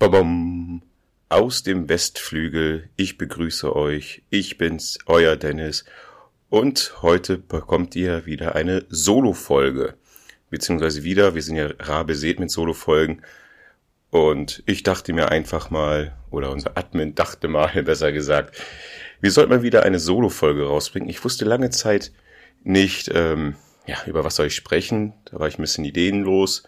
Babam. Aus dem Westflügel, ich begrüße euch, ich bin's, euer Dennis, und heute bekommt ihr wieder eine Solo-Folge. Beziehungsweise wieder, wir sind ja rar besät mit Solo-Folgen. Und ich dachte mir einfach mal, oder unser Admin dachte mal, besser gesagt, wir sollten mal wieder eine Solo-Folge rausbringen. Ich wusste lange Zeit nicht, ähm, ja, über was soll ich sprechen. Da war ich ein bisschen ideenlos.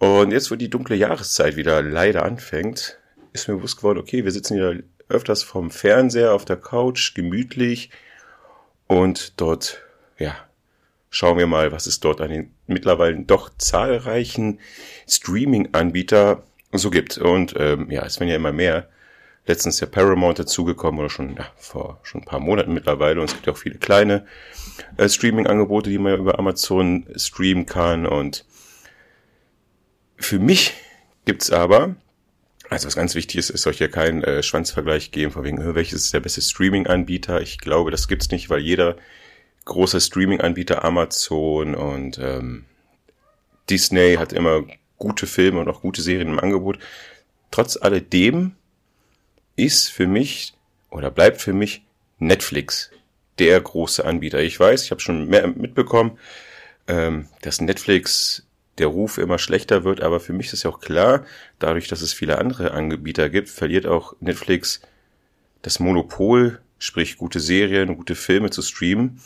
Und jetzt, wo die dunkle Jahreszeit wieder leider anfängt, ist mir bewusst geworden, okay, wir sitzen wieder öfters vom Fernseher auf der Couch, gemütlich und dort, ja, schauen wir mal, was es dort an den mittlerweile doch zahlreichen Streaming-Anbieter so gibt. Und ähm, ja, es werden ja immer mehr. Letztens ja Paramount dazugekommen oder schon ja, vor schon ein paar Monaten mittlerweile. Und es gibt ja auch viele kleine äh, Streaming-Angebote, die man über Amazon streamen kann. Und für mich gibt's aber, also was ganz wichtig ist, es soll hier keinen äh, Schwanzvergleich geben, von wegen, äh, welches ist der beste Streaming-Anbieter. Ich glaube, das gibt's nicht, weil jeder große Streaming-Anbieter, Amazon und ähm, Disney hat immer gute Filme und auch gute Serien im Angebot. Trotz alledem ist für mich oder bleibt für mich Netflix der große Anbieter. Ich weiß, ich habe schon mehr mitbekommen, ähm, dass Netflix der Ruf immer schlechter wird, aber für mich ist ja auch klar, dadurch, dass es viele andere Anbieter gibt, verliert auch Netflix das Monopol, sprich gute Serien, gute Filme zu streamen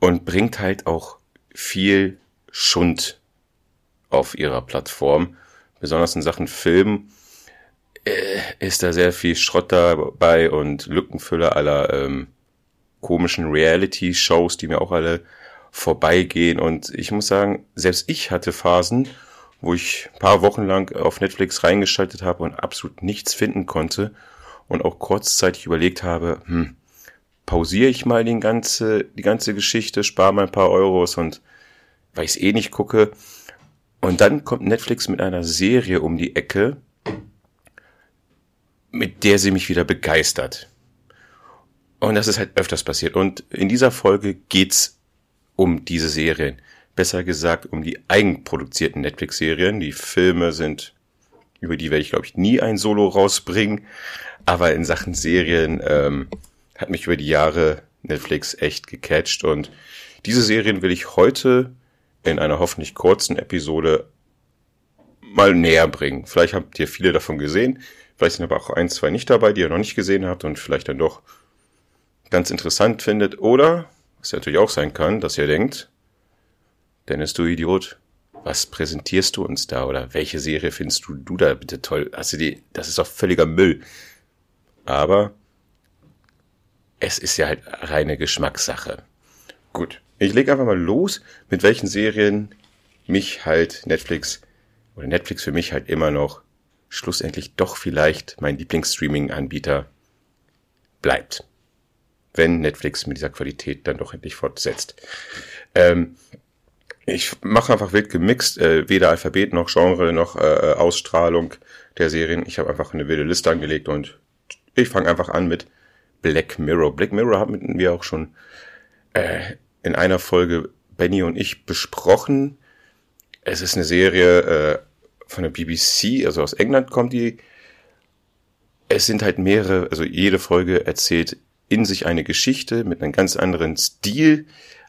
und bringt halt auch viel Schund auf ihrer Plattform. Besonders in Sachen Film äh, ist da sehr viel Schrott dabei und Lückenfüller aller ähm, komischen Reality-Shows, die mir auch alle vorbeigehen. Und ich muss sagen, selbst ich hatte Phasen, wo ich paar Wochen lang auf Netflix reingeschaltet habe und absolut nichts finden konnte und auch kurzzeitig überlegt habe, hm, pausiere ich mal die ganze, die ganze Geschichte, spare mal ein paar Euros und weil ich es eh nicht gucke. Und dann kommt Netflix mit einer Serie um die Ecke, mit der sie mich wieder begeistert. Und das ist halt öfters passiert. Und in dieser Folge geht's um diese Serien. Besser gesagt, um die eigenproduzierten Netflix-Serien. Die Filme sind, über die werde ich, glaube ich, nie ein Solo rausbringen. Aber in Sachen Serien ähm, hat mich über die Jahre Netflix echt gecatcht. Und diese Serien will ich heute in einer hoffentlich kurzen Episode mal näher bringen. Vielleicht habt ihr viele davon gesehen. Vielleicht sind aber auch ein, zwei nicht dabei, die ihr noch nicht gesehen habt und vielleicht dann doch ganz interessant findet. Oder was ja natürlich auch sein kann, dass ihr denkt, Dennis, du Idiot, was präsentierst du uns da? Oder welche Serie findest du, du da bitte toll? Hast du die, das ist doch völliger Müll. Aber es ist ja halt reine Geschmackssache. Gut, ich lege einfach mal los, mit welchen Serien mich halt Netflix oder Netflix für mich halt immer noch schlussendlich doch vielleicht mein Lieblingsstreaming-Anbieter bleibt wenn Netflix mit dieser Qualität dann doch endlich fortsetzt. Ähm, ich mache einfach wild gemixt, äh, weder Alphabet noch Genre noch äh, Ausstrahlung der Serien. Ich habe einfach eine wilde Liste angelegt und ich fange einfach an mit Black Mirror. Black Mirror haben wir auch schon äh, in einer Folge Benny und ich besprochen. Es ist eine Serie äh, von der BBC, also aus England kommt die. Es sind halt mehrere, also jede Folge erzählt in sich eine Geschichte mit einem ganz anderen Stil,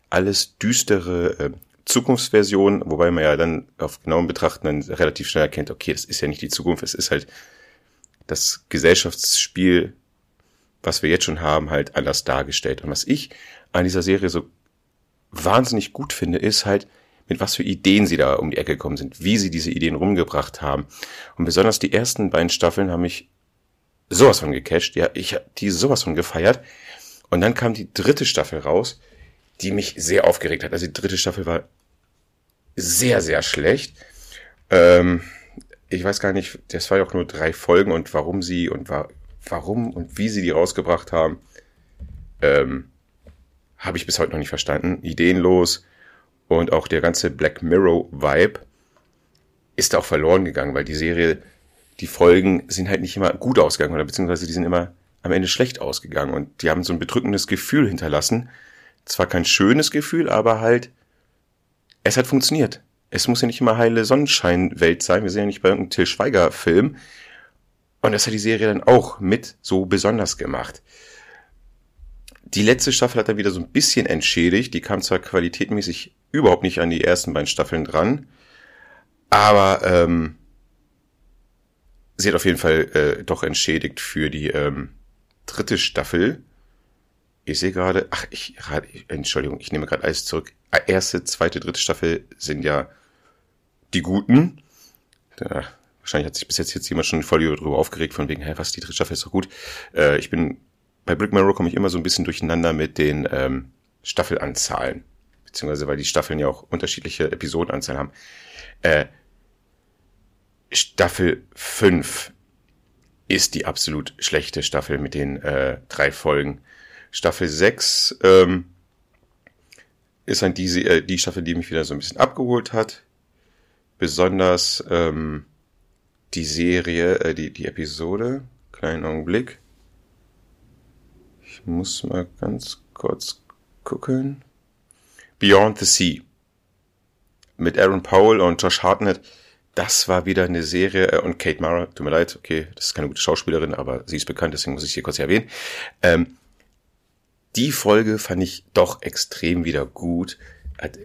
alles düstere äh, Zukunftsversion, wobei man ja dann auf genauen Betrachten dann relativ schnell erkennt, okay, das ist ja nicht die Zukunft, es ist halt das Gesellschaftsspiel, was wir jetzt schon haben, halt anders dargestellt. Und was ich an dieser Serie so wahnsinnig gut finde, ist halt, mit was für Ideen sie da um die Ecke gekommen sind, wie sie diese Ideen rumgebracht haben. Und besonders die ersten beiden Staffeln haben mich sowas von gecatcht. Ja, ich habe die sowas von gefeiert. Und dann kam die dritte Staffel raus, die mich sehr aufgeregt hat. Also die dritte Staffel war sehr, sehr schlecht. Ähm, ich weiß gar nicht, das war ja auch nur drei Folgen und warum sie und wa warum und wie sie die rausgebracht haben, ähm, habe ich bis heute noch nicht verstanden. Ideenlos und auch der ganze Black Mirror Vibe ist auch verloren gegangen, weil die Serie die Folgen sind halt nicht immer gut ausgegangen oder beziehungsweise die sind immer am Ende schlecht ausgegangen und die haben so ein bedrückendes Gefühl hinterlassen. Zwar kein schönes Gefühl, aber halt, es hat funktioniert. Es muss ja nicht immer heile Sonnenscheinwelt sein. Wir sind ja nicht bei irgendeinem Till Schweiger Film, Und das hat die Serie dann auch mit so besonders gemacht. Die letzte Staffel hat dann wieder so ein bisschen entschädigt. Die kam zwar qualitätmäßig überhaupt nicht an die ersten beiden Staffeln dran, aber ähm, sie hat auf jeden Fall äh, doch entschädigt für die ähm, dritte Staffel. Ich sehe gerade, ach, ich, Entschuldigung, ich nehme gerade alles zurück. Erste, zweite, dritte Staffel sind ja die guten. Da, wahrscheinlich hat sich bis jetzt jetzt jemand schon voll darüber aufgeregt, von wegen, hä, was, die dritte Staffel ist doch gut. Äh, ich bin, bei Brick Mirror komme ich immer so ein bisschen durcheinander mit den ähm, Staffelanzahlen. Beziehungsweise, weil die Staffeln ja auch unterschiedliche Episodenanzahlen haben. Äh, Staffel 5 ist die absolut schlechte Staffel mit den äh, drei Folgen. Staffel 6 ähm, ist dann die, äh, die Staffel, die mich wieder so ein bisschen abgeholt hat. Besonders ähm, die Serie, äh, die, die Episode. Kleinen Augenblick. Ich muss mal ganz kurz gucken. Beyond the Sea. Mit Aaron Powell und Josh Hartnett das war wieder eine Serie, äh, und Kate Mara, tut mir leid, okay, das ist keine gute Schauspielerin, aber sie ist bekannt, deswegen muss ich sie kurz erwähnen. Ähm, die Folge fand ich doch extrem wieder gut. Hat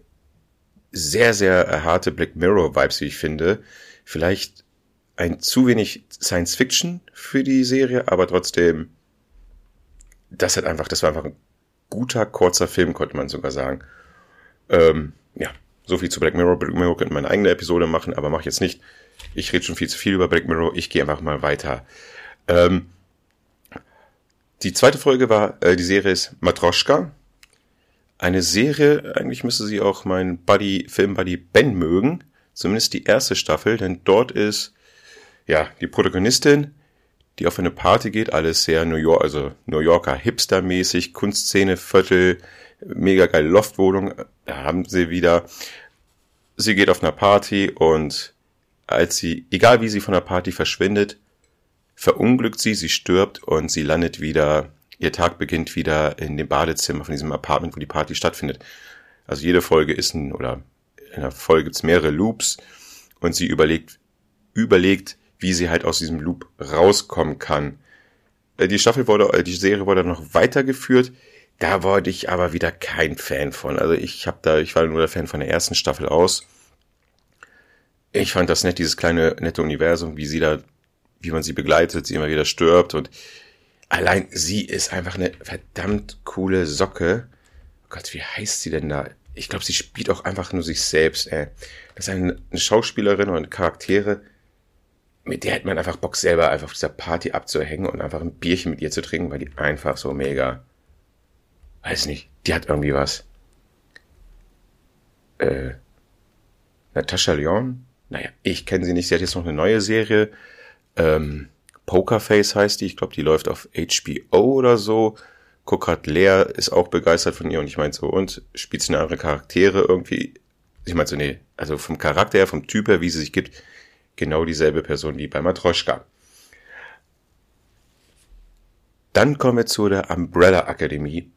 sehr, sehr harte Black Mirror-Vibes, wie ich finde. Vielleicht ein zu wenig Science Fiction für die Serie, aber trotzdem, das hat einfach, das war einfach ein guter, kurzer Film, konnte man sogar sagen. Ähm, ja, so viel zu Black Mirror. Black Mirror könnte meine eigene Episode machen, aber mache ich jetzt nicht. Ich rede schon viel zu viel über Black Mirror. Ich gehe einfach mal weiter. Ähm, die zweite Folge war, äh, die Serie ist Matroschka. Eine Serie, eigentlich müsste sie auch mein Buddy, Film-Buddy Ben mögen. Zumindest die erste Staffel, denn dort ist, ja, die Protagonistin, die auf eine Party geht, alles sehr New York, also New Yorker Hipster-mäßig, Kunstszene, Viertel, mega geile Loftwohnung. Da haben sie wieder, sie geht auf einer Party und als sie, egal wie sie von der Party verschwindet, verunglückt sie, sie stirbt und sie landet wieder, ihr Tag beginnt wieder in dem Badezimmer von diesem Apartment, wo die Party stattfindet. Also jede Folge ist ein, oder in der Folge gibt's mehrere Loops und sie überlegt, überlegt, wie sie halt aus diesem Loop rauskommen kann. Äh, die Staffel wurde, äh, die Serie wurde noch weitergeführt. Da wurde ich aber wieder kein Fan von. Also ich habe da, ich war nur der Fan von der ersten Staffel aus. Ich fand das nett, dieses kleine nette Universum, wie sie da, wie man sie begleitet, sie immer wieder stirbt und allein sie ist einfach eine verdammt coole Socke. Oh Gott, wie heißt sie denn da? Ich glaube, sie spielt auch einfach nur sich selbst. Ey. Das ist eine, eine Schauspielerin und Charaktere, mit der hätte man einfach Bock selber einfach auf dieser Party abzuhängen und einfach ein Bierchen mit ihr zu trinken, weil die einfach so mega weiß nicht, die hat irgendwie was. Äh, Natascha Lyon? Naja, ich kenne sie nicht. Sie hat jetzt noch eine neue Serie. Ähm, Pokerface heißt die. Ich glaube, die läuft auf HBO oder so. Guck Lea ist auch begeistert von ihr und ich meine so, und spielt sie eine andere Charaktere irgendwie? Ich meine so, nee, also vom Charakter her, vom Typ her, wie sie sich gibt, genau dieselbe Person wie bei Matroschka. Dann kommen wir zu der Umbrella Akademie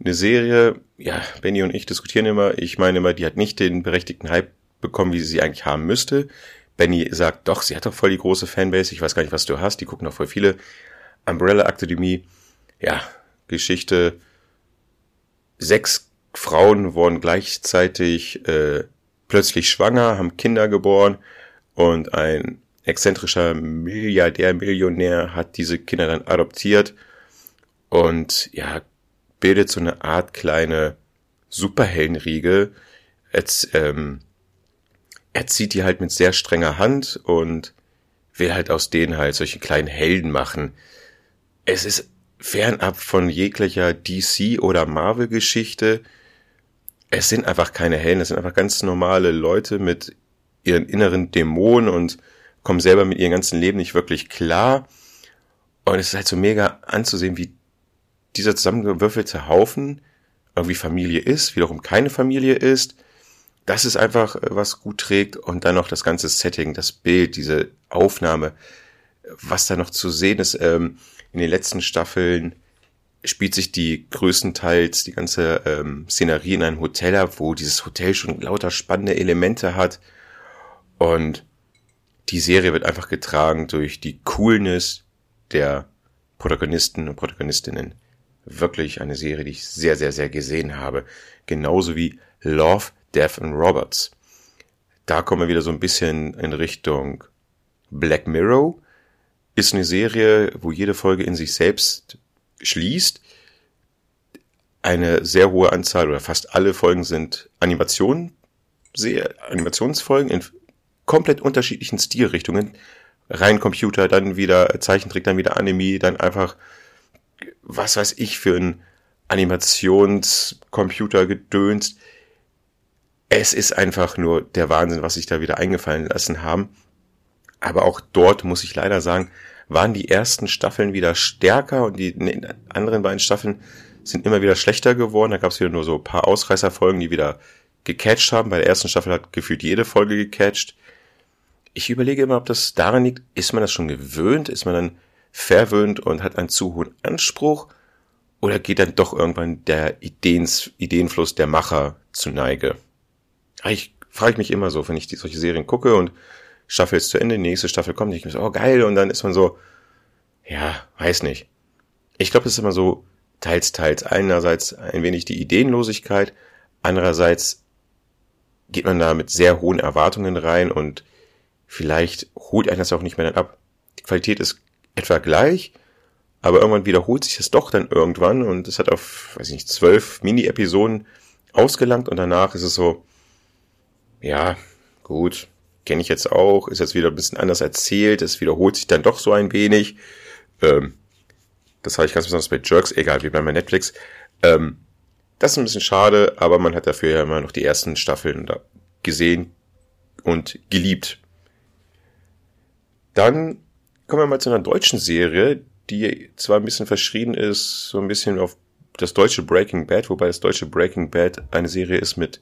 eine Serie, ja, Benny und ich diskutieren immer, ich meine immer, die hat nicht den berechtigten Hype bekommen, wie sie sie eigentlich haben müsste. Benny sagt, doch, sie hat doch voll die große Fanbase, ich weiß gar nicht, was du hast, die gucken doch voll viele. Umbrella Akademie, ja, Geschichte, sechs Frauen wurden gleichzeitig äh, plötzlich schwanger, haben Kinder geboren und ein exzentrischer Milliardär, Millionär hat diese Kinder dann adoptiert. Und ja, bildet so eine Art kleine Superheldenriege. Jetzt, ähm, er zieht die halt mit sehr strenger Hand und will halt aus denen halt solche kleinen Helden machen. Es ist fernab von jeglicher DC oder Marvel Geschichte. Es sind einfach keine Helden, es sind einfach ganz normale Leute mit ihren inneren Dämonen und kommen selber mit ihrem ganzen Leben nicht wirklich klar. Und es ist halt so mega anzusehen, wie dieser zusammengewürfelte Haufen irgendwie Familie ist, wiederum keine Familie ist. Das ist einfach, äh, was gut trägt. Und dann noch das ganze Setting, das Bild, diese Aufnahme, was da noch zu sehen ist. Ähm, in den letzten Staffeln spielt sich die größtenteils die ganze ähm, Szenerie in einem Hotel ab, wo dieses Hotel schon lauter spannende Elemente hat. Und die Serie wird einfach getragen durch die Coolness, der Protagonisten und Protagonistinnen. Wirklich eine Serie, die ich sehr, sehr, sehr gesehen habe. Genauso wie Love, Death and Roberts. Da kommen wir wieder so ein bisschen in Richtung Black Mirror. Ist eine Serie, wo jede Folge in sich selbst schließt. Eine sehr hohe Anzahl oder fast alle Folgen sind Animationen, Animationsfolgen in komplett unterschiedlichen Stilrichtungen. Rein Computer, dann wieder Zeichentrick, dann wieder Anime, dann einfach, was weiß ich, für ein Animationscomputer gedönst. Es ist einfach nur der Wahnsinn, was sich da wieder eingefallen lassen haben. Aber auch dort muss ich leider sagen, waren die ersten Staffeln wieder stärker und die anderen beiden Staffeln sind immer wieder schlechter geworden. Da gab es wieder nur so ein paar Ausreißerfolgen, die wieder gecatcht haben. Bei der ersten Staffel hat gefühlt jede Folge gecatcht. Ich überlege immer, ob das daran liegt, ist man das schon gewöhnt, ist man dann verwöhnt und hat einen zu hohen Anspruch oder geht dann doch irgendwann der Ideens, Ideenfluss der Macher zu Neige? Ich frage mich immer so, wenn ich die, solche Serien gucke und Staffel ist zu Ende, nächste Staffel kommt, ich mir so, oh geil, und dann ist man so, ja, weiß nicht. Ich glaube, es ist immer so teils, teils. Einerseits ein wenig die Ideenlosigkeit, andererseits geht man da mit sehr hohen Erwartungen rein und vielleicht holt einen das auch nicht mehr dann ab. Die Qualität ist etwa gleich, aber irgendwann wiederholt sich das doch dann irgendwann und es hat auf, weiß ich nicht, zwölf Mini-Episoden ausgelangt und danach ist es so, ja, gut, kenne ich jetzt auch, ist jetzt wieder ein bisschen anders erzählt, es wiederholt sich dann doch so ein wenig. Ähm, das habe ich ganz besonders bei Jerks, egal wie bei Netflix. Ähm, das ist ein bisschen schade, aber man hat dafür ja immer noch die ersten Staffeln gesehen und geliebt. Dann kommen wir mal zu einer deutschen Serie, die zwar ein bisschen verschrien ist, so ein bisschen auf das deutsche Breaking Bad, wobei das deutsche Breaking Bad eine Serie ist mit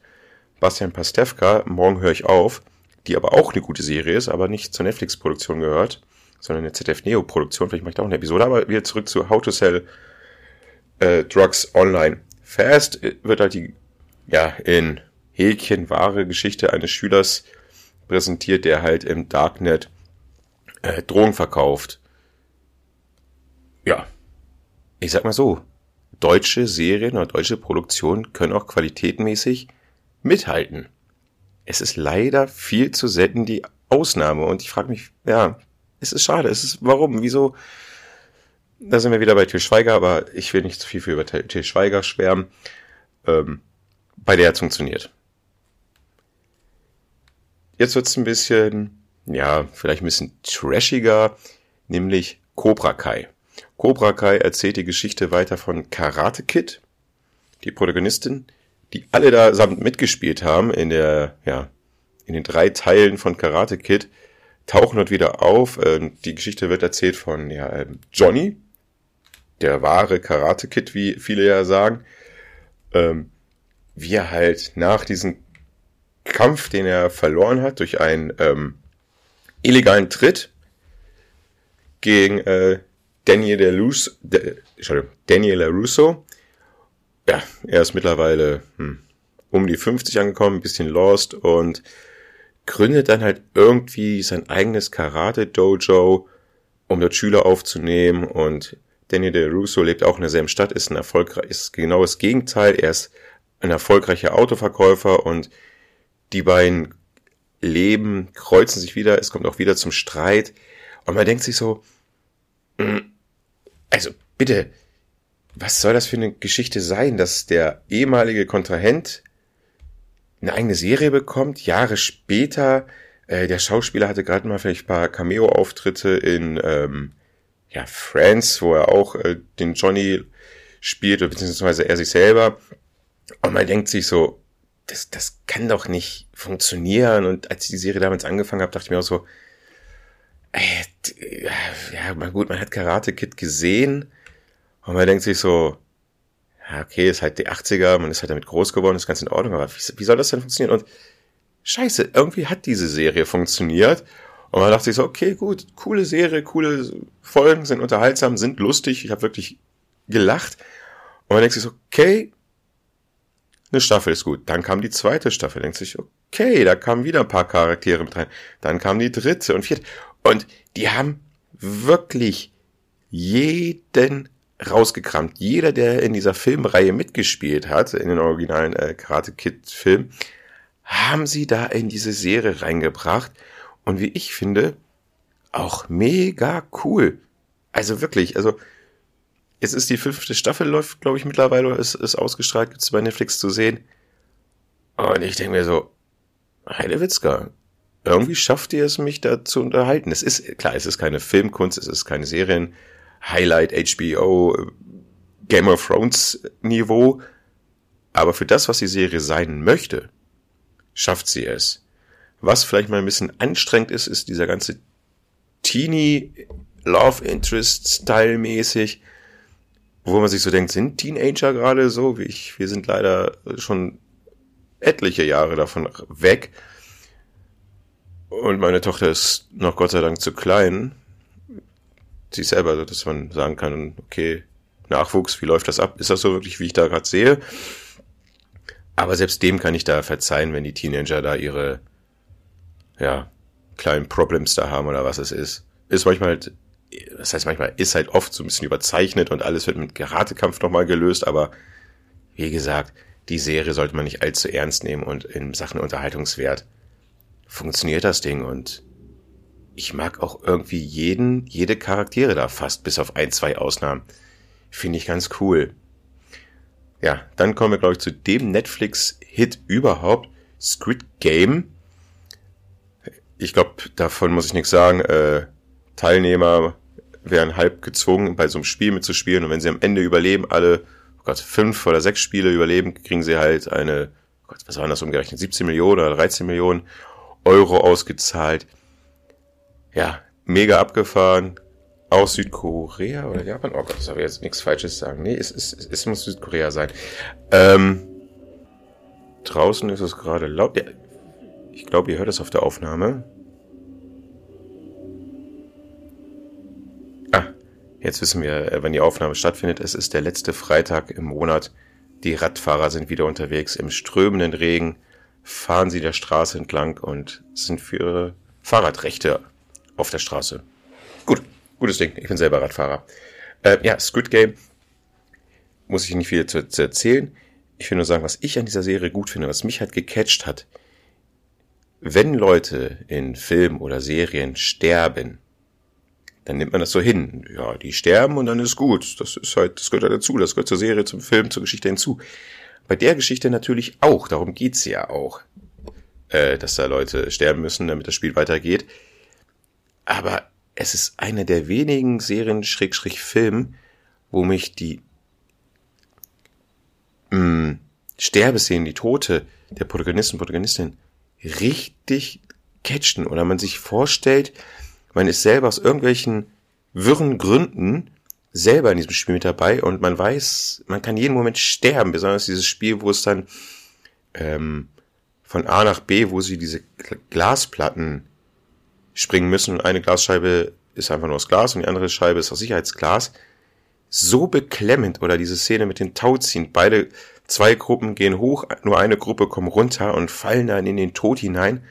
Bastian Pastewka, Morgen höre ich auf, die aber auch eine gute Serie ist, aber nicht zur Netflix-Produktion gehört, sondern eine ZDF-Neo-Produktion. Vielleicht mache ich da auch eine Episode, aber wieder zurück zu How to Sell äh, Drugs Online. Fast wird halt die, ja, in Häkchen wahre Geschichte eines Schülers präsentiert, der halt im Darknet äh, Drogen verkauft. Ja, ich sag mal so, deutsche Serien oder deutsche Produktionen können auch qualitätmäßig mithalten. Es ist leider viel zu selten die Ausnahme und ich frage mich, ja, es ist schade, es ist, warum, wieso, da sind wir wieder bei Til Schweiger, aber ich will nicht zu viel für über Til Schweiger schwärmen, ähm, bei der hat funktioniert. Jetzt wird's ein bisschen ja, vielleicht ein bisschen trashiger, nämlich Cobra Kai. Cobra Kai erzählt die Geschichte weiter von Karate Kid, die Protagonistin, die alle da samt mitgespielt haben in der, ja, in den drei Teilen von Karate Kid, tauchen dort wieder auf. Die Geschichte wird erzählt von ja, ähm, Johnny, der wahre Karate Kid, wie viele ja sagen, ähm, wie er halt nach diesem Kampf, den er verloren hat durch ein ähm, illegalen Tritt gegen äh, Daniel LaRusso, de, Daniel LaRusso. Ja, er ist mittlerweile hm, um die 50 angekommen, ein bisschen lost und gründet dann halt irgendwie sein eigenes Karate-Dojo, um dort Schüler aufzunehmen und Daniel De Russo lebt auch in derselben Stadt, ist ein erfolgreich, ist genau das Gegenteil. Er ist ein erfolgreicher Autoverkäufer und die beiden Leben kreuzen sich wieder, es kommt auch wieder zum Streit. Und man denkt sich so, mm, also bitte, was soll das für eine Geschichte sein, dass der ehemalige Kontrahent eine eigene Serie bekommt, Jahre später, äh, der Schauspieler hatte gerade mal vielleicht ein paar Cameo-Auftritte in ähm, ja, Friends, wo er auch äh, den Johnny spielt, beziehungsweise er sich selber. Und man denkt sich so, das, das kann doch nicht funktionieren. Und als ich die Serie damals angefangen habe, dachte ich mir auch so, äh, ja, mal gut, man hat Karate Kid gesehen und man denkt sich so, ja, okay, ist halt die 80er, man ist halt damit groß geworden, ist ganz in Ordnung, aber wie, wie soll das denn funktionieren? Und scheiße, irgendwie hat diese Serie funktioniert. Und man dachte sich so, okay, gut, coole Serie, coole Folgen, sind unterhaltsam, sind lustig, ich habe wirklich gelacht. Und man denkt sich so, okay, eine Staffel ist gut. Dann kam die zweite Staffel. Denkt sich, okay, da kamen wieder ein paar Charaktere mit rein. Dann kam die dritte und vierte. Und die haben wirklich jeden rausgekramt. Jeder, der in dieser Filmreihe mitgespielt hat, in den originalen äh, Karate Kid Film, haben sie da in diese Serie reingebracht. Und wie ich finde, auch mega cool. Also wirklich, also Jetzt ist die fünfte Staffel, läuft, glaube ich, mittlerweile, ist, ist ausgestrahlt, gibt es bei Netflix zu sehen. Und ich denke mir so, Heidewitzka, irgendwie schafft ihr es, mich da zu unterhalten. Es ist, klar, es ist keine Filmkunst, es ist keine Serien, Highlight, HBO, Game of Thrones Niveau, aber für das, was die Serie sein möchte, schafft sie es. Was vielleicht mal ein bisschen anstrengend ist, ist dieser ganze Teenie Love Interest Style mäßig wo man sich so denkt, sind Teenager gerade so? Wie ich, wir sind leider schon etliche Jahre davon weg. Und meine Tochter ist noch Gott sei Dank zu klein. Sie selber, dass man sagen kann, okay, Nachwuchs, wie läuft das ab? Ist das so wirklich, wie ich da gerade sehe? Aber selbst dem kann ich da verzeihen, wenn die Teenager da ihre, ja, kleinen Problems da haben oder was es ist. Ist manchmal halt das heißt manchmal ist halt oft so ein bisschen überzeichnet und alles wird mit Karatekampf nochmal gelöst, aber wie gesagt, die Serie sollte man nicht allzu ernst nehmen und in Sachen Unterhaltungswert funktioniert das Ding und ich mag auch irgendwie jeden, jede Charaktere da fast, bis auf ein, zwei Ausnahmen. Finde ich ganz cool. Ja, dann kommen wir, glaube ich, zu dem Netflix-Hit überhaupt, Squid Game. Ich glaube, davon muss ich nichts sagen. Äh, Teilnehmer werden halb gezwungen, bei so einem Spiel mitzuspielen. Und wenn sie am Ende überleben, alle, oh Gott, fünf oder sechs Spiele überleben, kriegen sie halt eine, oh Gott, was waren das umgerechnet, 17 Millionen oder 13 Millionen Euro ausgezahlt. Ja, mega abgefahren. Aus Südkorea oder Japan? Oh Gott, das habe ich jetzt nichts Falsches sagen. Nee, es, es, es, es muss Südkorea sein. Ähm, draußen ist es gerade laut. Ja, ich glaube, ihr hört es auf der Aufnahme. Jetzt wissen wir, äh, wann die Aufnahme stattfindet. Es ist der letzte Freitag im Monat. Die Radfahrer sind wieder unterwegs. Im strömenden Regen fahren sie der Straße entlang und sind für ihre Fahrradrechte auf der Straße. Gut, gutes Ding. Ich bin selber Radfahrer. Äh, ja, Squid Game muss ich nicht viel zu, zu erzählen. Ich will nur sagen, was ich an dieser Serie gut finde, was mich halt gecatcht hat. Wenn Leute in Filmen oder Serien sterben, dann nimmt man das so hin. Ja, die sterben und dann ist gut. Das ist halt, das gehört halt dazu. Das gehört zur Serie, zum Film, zur Geschichte hinzu. Bei der Geschichte natürlich auch. Darum geht's ja auch. Äh, dass da Leute sterben müssen, damit das Spiel weitergeht. Aber es ist eine der wenigen Serien, Schrägstrich Film, wo mich die mh, hm, Sterbeszenen, die Tote der Protagonisten Protagonistin richtig catchen oder man sich vorstellt, man ist selber aus irgendwelchen wirren Gründen selber in diesem Spiel mit dabei und man weiß, man kann jeden Moment sterben, besonders dieses Spiel, wo es dann ähm, von A nach B, wo sie diese Glasplatten springen müssen und eine Glasscheibe ist einfach nur aus Glas und die andere Scheibe ist aus Sicherheitsglas. So beklemmend oder diese Szene mit den Tauziehen. Beide, zwei Gruppen gehen hoch, nur eine Gruppe kommt runter und fallen dann in den Tod hinein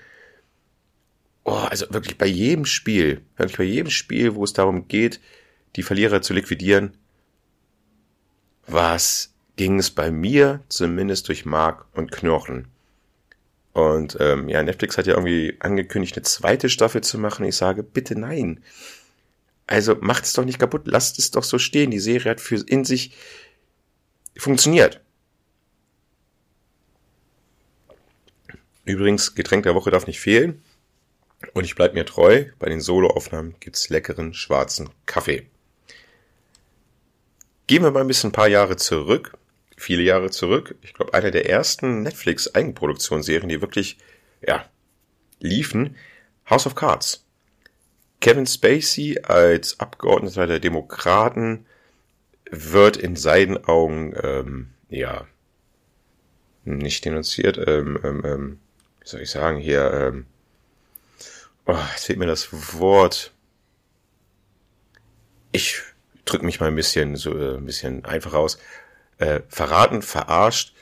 oh, also wirklich bei jedem Spiel, wirklich bei jedem Spiel, wo es darum geht, die Verlierer zu liquidieren, was ging es bei mir zumindest durch Mark und Knochen. Und ähm, ja, Netflix hat ja irgendwie angekündigt, eine zweite Staffel zu machen. Ich sage, bitte nein. Also macht es doch nicht kaputt, lasst es doch so stehen. Die Serie hat für in sich funktioniert. Übrigens, Getränk der Woche darf nicht fehlen. Und ich bleib mir treu, bei den Soloaufnahmen gibt's leckeren schwarzen Kaffee. Gehen wir mal ein bisschen ein paar Jahre zurück, viele Jahre zurück. Ich glaube, eine der ersten Netflix-Eigenproduktionsserien, die wirklich, ja, liefen, House of Cards. Kevin Spacey als Abgeordneter der Demokraten wird in seinen Augen, ähm, ja, nicht denunziert, ähm, ähm, ähm, wie soll ich sagen, hier, ähm, Oh, jetzt fehlt mir das Wort. Ich drücke mich mal ein bisschen so äh, ein bisschen einfach aus. Äh, verraten, verarscht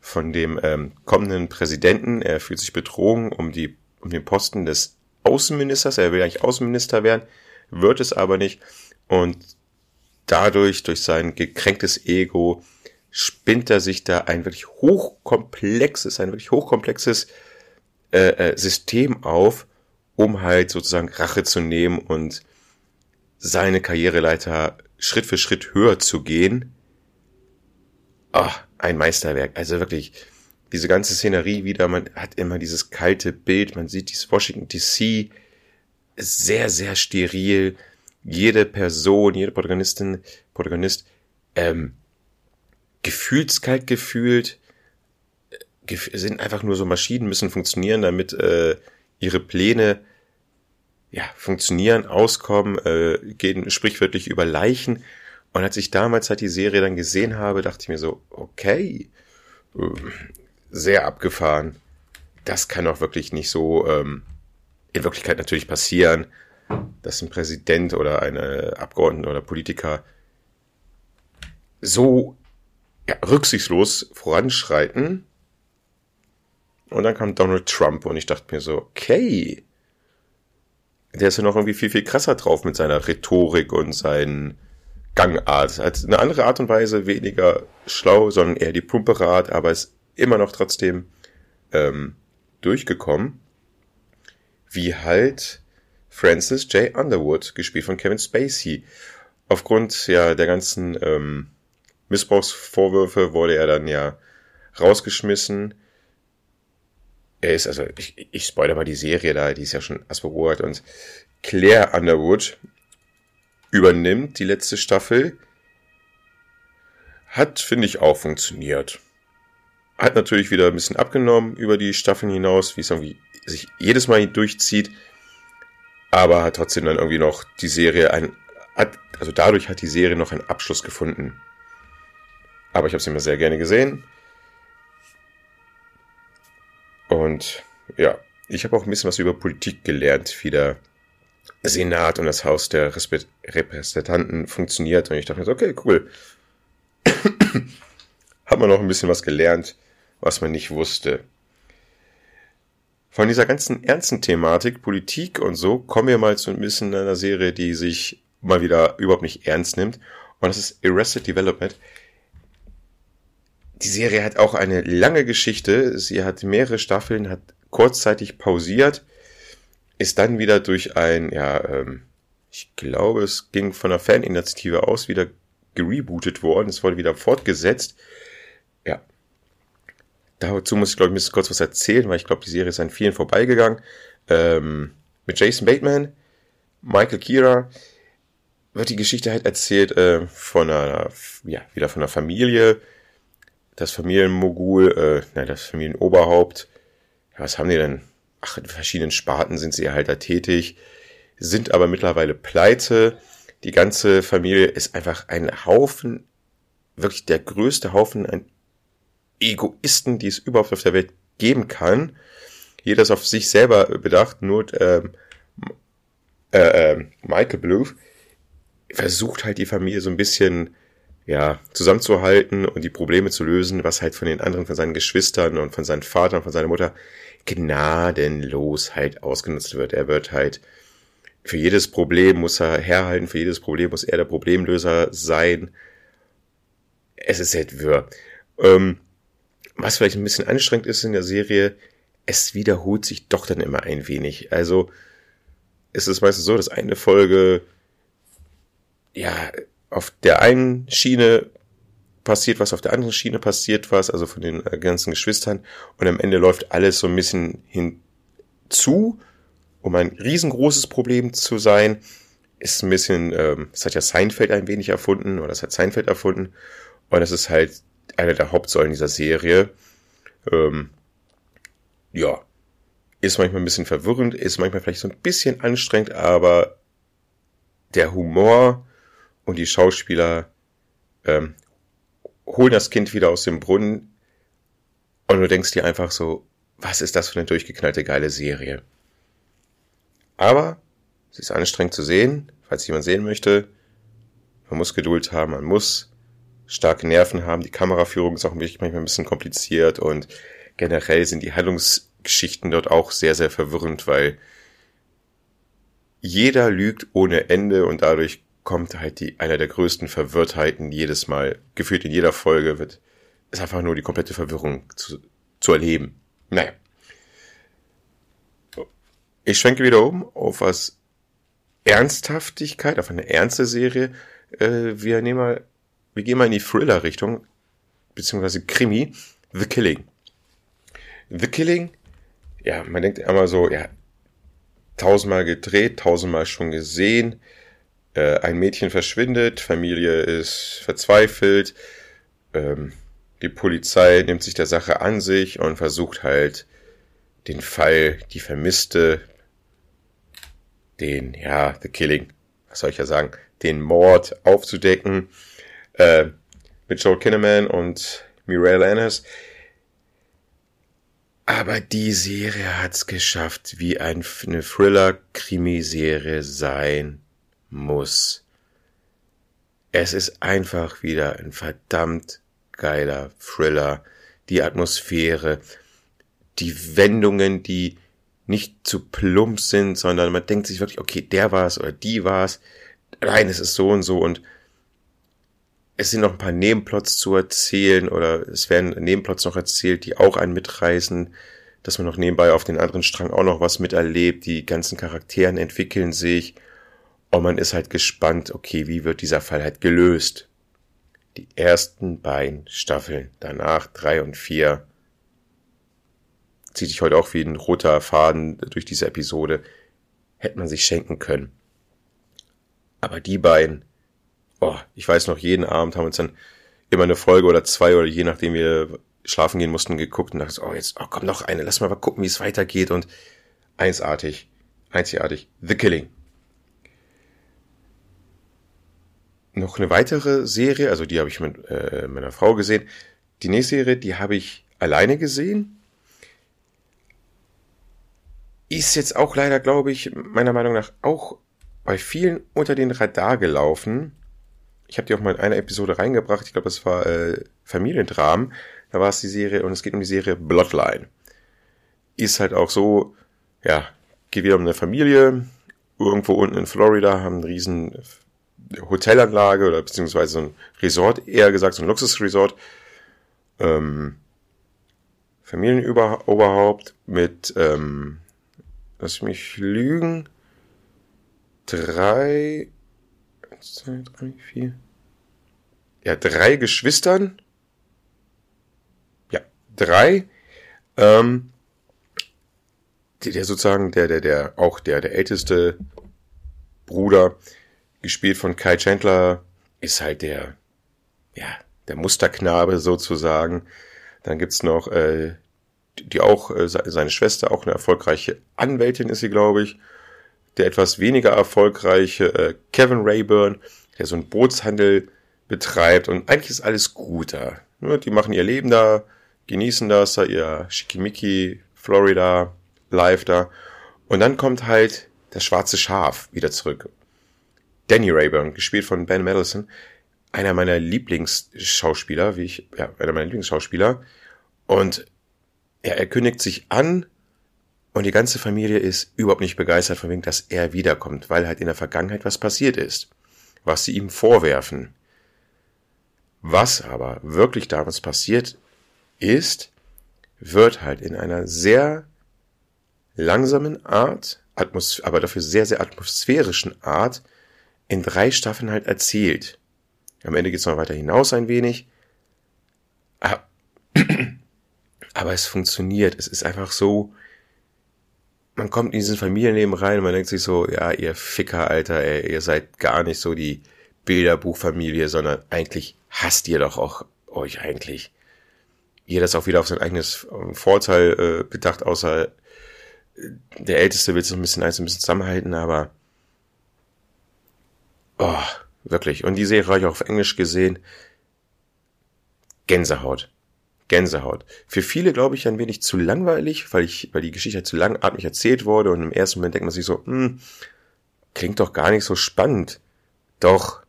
von dem ähm, kommenden Präsidenten. Er fühlt sich betrogen um die um den Posten des Außenministers. Er will eigentlich Außenminister werden, wird es aber nicht. Und dadurch, durch sein gekränktes Ego, spinnt er sich da ein wirklich hochkomplexes, ein wirklich hochkomplexes äh, äh, System auf, um halt sozusagen Rache zu nehmen und seine Karriereleiter Schritt für Schritt höher zu gehen. Ah, ein Meisterwerk. Also wirklich, diese ganze Szenerie wieder, man hat immer dieses kalte Bild, man sieht dieses Washington DC, sehr, sehr steril. Jede Person, jede Protagonistin, Protagonist, ähm, gefühlskalt gefühlt, äh, sind einfach nur so Maschinen, müssen funktionieren, damit äh, ihre Pläne ja, funktionieren, auskommen, äh, gehen sprichwörtlich über Leichen. Und als ich damals halt die Serie dann gesehen habe, dachte ich mir so, okay, äh, sehr abgefahren. Das kann auch wirklich nicht so ähm, in Wirklichkeit natürlich passieren, dass ein Präsident oder eine Abgeordnete oder Politiker so ja, rücksichtslos voranschreiten. Und dann kam Donald Trump und ich dachte mir so, okay, der ist ja noch irgendwie viel, viel krasser drauf mit seiner Rhetorik und seinen Gangart. Als eine andere Art und Weise, weniger schlau, sondern eher die pumpere Art, aber ist immer noch trotzdem ähm, durchgekommen. Wie halt Francis J. Underwood, gespielt von Kevin Spacey. Aufgrund ja der ganzen ähm, Missbrauchsvorwürfe wurde er dann ja rausgeschmissen. Er ist, also, ich, ich spoilere mal die Serie da, die ist ja schon aspergert und Claire Underwood übernimmt die letzte Staffel. Hat, finde ich, auch funktioniert. Hat natürlich wieder ein bisschen abgenommen über die Staffeln hinaus, wie es irgendwie sich jedes Mal durchzieht. Aber hat trotzdem dann irgendwie noch die Serie ein, hat, also dadurch hat die Serie noch einen Abschluss gefunden. Aber ich habe sie immer sehr gerne gesehen. Und ja, ich habe auch ein bisschen was über Politik gelernt, wie der Senat und das Haus der Repräsentanten funktioniert. Und ich dachte okay, cool. hat man noch ein bisschen was gelernt, was man nicht wusste. Von dieser ganzen ernsten Thematik, Politik und so, kommen wir mal zu ein bisschen einer Serie, die sich mal wieder überhaupt nicht ernst nimmt. Und das ist Arrested Development die Serie hat auch eine lange Geschichte. Sie hat mehrere Staffeln, hat kurzzeitig pausiert, ist dann wieder durch ein, ja, ähm, ich glaube, es ging von einer Faninitiative aus wieder gerebootet worden. Es wurde wieder fortgesetzt. Ja. Dazu muss ich, glaube ich, ein kurz was erzählen, weil ich glaube, die Serie ist an vielen vorbeigegangen. Ähm, mit Jason Bateman, Michael Kira wird die Geschichte halt erzählt äh, von einer, ja, wieder von einer Familie, das Familienmogul, äh, na, das Familienoberhaupt, ja, was haben die denn? Ach, in verschiedenen Sparten sind sie halt da tätig, sind aber mittlerweile pleite. Die ganze Familie ist einfach ein Haufen, wirklich der größte Haufen an Egoisten, die es überhaupt auf der Welt geben kann. Jeder ist auf sich selber bedacht, nur ähm, äh, äh, Michael Bluth versucht halt die Familie so ein bisschen ja, zusammenzuhalten und die Probleme zu lösen, was halt von den anderen, von seinen Geschwistern und von seinem Vater und von seiner Mutter gnadenlos halt ausgenutzt wird. Er wird halt für jedes Problem muss er herhalten, für jedes Problem muss er der Problemlöser sein. Es ist halt wirr. Ähm, was vielleicht ein bisschen anstrengend ist in der Serie, es wiederholt sich doch dann immer ein wenig. Also es ist meistens so, dass eine Folge ja auf der einen Schiene passiert was, auf der anderen Schiene passiert was, also von den äh, ganzen Geschwistern. Und am Ende läuft alles so ein bisschen hinzu, um ein riesengroßes Problem zu sein. Ist ein bisschen, ähm, das hat ja Seinfeld ein wenig erfunden, oder das hat Seinfeld erfunden. Und das ist halt eine der Hauptsäulen dieser Serie. Ähm, ja, ist manchmal ein bisschen verwirrend, ist manchmal vielleicht so ein bisschen anstrengend, aber der Humor und die Schauspieler ähm, holen das Kind wieder aus dem Brunnen und du denkst dir einfach so, was ist das für eine durchgeknallte geile Serie? Aber sie ist anstrengend zu sehen, falls jemand sehen möchte. Man muss Geduld haben, man muss starke Nerven haben. Die Kameraführung ist auch manchmal ein bisschen kompliziert und generell sind die Handlungsgeschichten dort auch sehr, sehr verwirrend, weil jeder lügt ohne Ende und dadurch kommt halt die, einer der größten Verwirrtheiten jedes Mal, gefühlt in jeder Folge wird, ist einfach nur die komplette Verwirrung zu, zu erleben. Naja. Ich schwenke wieder um auf was Ernsthaftigkeit, auf eine ernste Serie. Äh, wir nehmen mal, wir gehen mal in die Thriller-Richtung, beziehungsweise Krimi, The Killing. The Killing, ja, man denkt immer so, ja, tausendmal gedreht, tausendmal schon gesehen. Äh, ein Mädchen verschwindet, Familie ist verzweifelt, ähm, die Polizei nimmt sich der Sache an sich und versucht halt den Fall, die Vermisste, den, ja, The Killing, was soll ich ja sagen, den Mord aufzudecken, äh, mit Joel Kinnaman und Mireille Lannis. Aber die Serie hat's geschafft, wie eine Thriller-Krimiserie sein muss. Es ist einfach wieder ein verdammt geiler Thriller. Die Atmosphäre, die Wendungen, die nicht zu plump sind, sondern man denkt sich wirklich, okay, der war's oder die war's. Nein, es ist so und so und es sind noch ein paar Nebenplots zu erzählen oder es werden Nebenplots noch erzählt, die auch einen mitreißen, dass man noch nebenbei auf den anderen Strang auch noch was miterlebt. Die ganzen Charakteren entwickeln sich und man ist halt gespannt, okay, wie wird dieser Fall halt gelöst? Die ersten beiden Staffeln, danach drei und vier, zieht sich heute auch wie ein roter Faden durch diese Episode, hätte man sich schenken können. Aber die beiden, oh, ich weiß noch, jeden Abend haben uns dann immer eine Folge oder zwei oder je nachdem wir schlafen gehen mussten geguckt und dachte, oh, jetzt, oh, komm noch eine, lass mal mal gucken, wie es weitergeht und einsartig, einzigartig, The Killing. Noch eine weitere Serie, also die habe ich mit äh, meiner Frau gesehen. Die nächste Serie, die habe ich alleine gesehen. Ist jetzt auch leider, glaube ich, meiner Meinung nach auch bei vielen unter den Radar gelaufen. Ich habe die auch mal in einer Episode reingebracht. Ich glaube, das war äh, Familiendramen. Da war es die Serie und es geht um die Serie Bloodline. Ist halt auch so, ja, geht wieder um eine Familie. Irgendwo unten in Florida haben einen riesen Hotelanlage oder beziehungsweise so ein Resort, eher gesagt so ein Luxusresort. Ähm, Familienoberhaupt mit, ähm, lass mich lügen, drei, eins, zwei, drei, vier, ja, drei Geschwistern, ja, drei, ähm, der sozusagen, der, der, der, auch der, der älteste Bruder, gespielt von Kai Chandler, ist halt der, ja, der Musterknabe sozusagen. Dann gibt's noch, äh, die auch, äh, seine Schwester, auch eine erfolgreiche Anwältin ist sie, glaube ich. Der etwas weniger erfolgreiche äh, Kevin Rayburn, der so einen Bootshandel betreibt und eigentlich ist alles gut da. Ne, die machen ihr Leben da, genießen das, da ihr Schickimicki, Florida, live da. Und dann kommt halt das schwarze Schaf wieder zurück. Danny Rayburn, gespielt von Ben Mendelsohn, einer meiner Lieblingsschauspieler, wie ich, ja, einer meiner Lieblingsschauspieler. Und er, er kündigt sich an und die ganze Familie ist überhaupt nicht begeistert von wegen, dass er wiederkommt, weil halt in der Vergangenheit was passiert ist, was sie ihm vorwerfen. Was aber wirklich damals passiert ist, wird halt in einer sehr langsamen Art, aber dafür sehr, sehr atmosphärischen Art in drei Staffeln halt erzählt. Am Ende geht's noch weiter hinaus ein wenig. Ah. Aber es funktioniert. Es ist einfach so, man kommt in diesen Familienleben rein und man denkt sich so, ja, ihr Ficker, Alter, ey, ihr seid gar nicht so die Bilderbuchfamilie, sondern eigentlich hasst ihr doch auch euch eigentlich. Jeder ist auch wieder auf sein eigenes ähm, Vorteil äh, bedacht, außer äh, der Älteste will es so ein bisschen eins ein bisschen zusammenhalten, aber Oh, wirklich. Und die Serie habe ich auch auf Englisch gesehen. Gänsehaut. Gänsehaut. Für viele, glaube ich, ein wenig zu langweilig, weil ich, weil die Geschichte halt zu langatmig erzählt wurde und im ersten Moment denkt man sich so, hm, klingt doch gar nicht so spannend. Doch,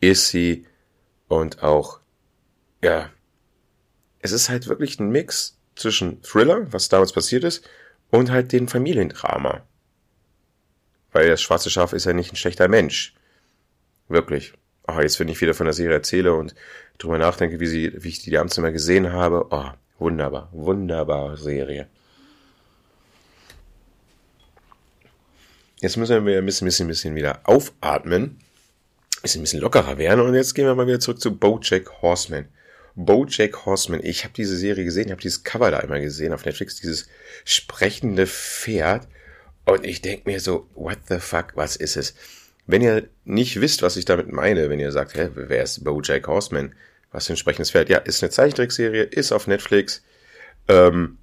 ist sie und auch, ja, es ist halt wirklich ein Mix zwischen Thriller, was damals passiert ist, und halt den Familiendrama. Weil das schwarze Schaf ist ja nicht ein schlechter Mensch Wirklich. Oh, jetzt, wenn ich wieder von der Serie erzähle und drüber nachdenke, wie, sie, wie ich die abends immer gesehen habe. Oh, wunderbar. Wunderbare Serie. Jetzt müssen wir ein bisschen, bisschen, bisschen wieder aufatmen. Bisschen, bisschen lockerer werden. Und jetzt gehen wir mal wieder zurück zu Bojack Horseman. Bojack Horseman. Ich habe diese Serie gesehen, ich habe dieses Cover da einmal gesehen auf Netflix, dieses sprechende Pferd. Und ich denk mir so, what the fuck, was ist es? Wenn ihr nicht wisst, was ich damit meine, wenn ihr sagt, hä, wer ist Bojack Horseman? Was für ein sprechendes Pferd? Ja, ist eine Zeichentrickserie, ist auf Netflix. Ähm,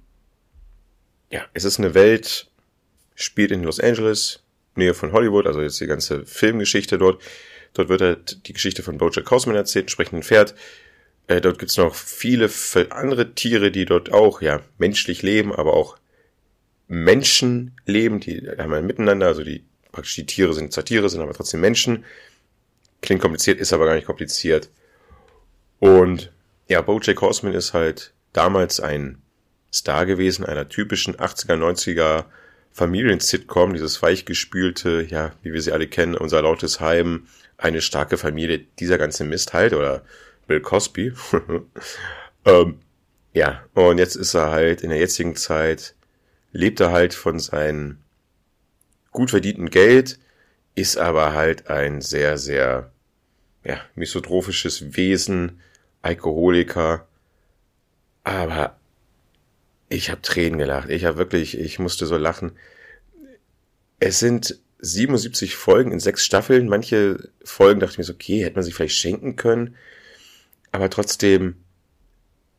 ja, es ist eine Welt, spielt in Los Angeles, Nähe von Hollywood, also jetzt die ganze Filmgeschichte dort. Dort wird halt die Geschichte von Bojack Horseman erzählt, sprechenden Pferd. Äh, dort gibt's noch viele andere Tiere, die dort auch ja menschlich leben, aber auch Menschen leben, die haben ein Miteinander, also die praktisch die Tiere sind zwar Tiere, sind aber trotzdem Menschen. Klingt kompliziert, ist aber gar nicht kompliziert. Und ja, Bojack Horseman ist halt damals ein Star gewesen, einer typischen 80er, 90er Familien-Sitcom, dieses weichgespülte, ja, wie wir sie alle kennen, unser lautes Heim, eine starke Familie, dieser ganze Mist halt, oder Bill Cosby. ähm, ja, und jetzt ist er halt in der jetzigen Zeit, lebt er halt von seinem gut verdienten Geld, ist aber halt ein sehr, sehr, ja, misotrophisches Wesen, Alkoholiker, aber ich habe Tränen gelacht. Ich habe wirklich, ich musste so lachen. Es sind 77 Folgen in sechs Staffeln. Manche Folgen dachte ich mir so, okay, hätte man sich vielleicht schenken können. Aber trotzdem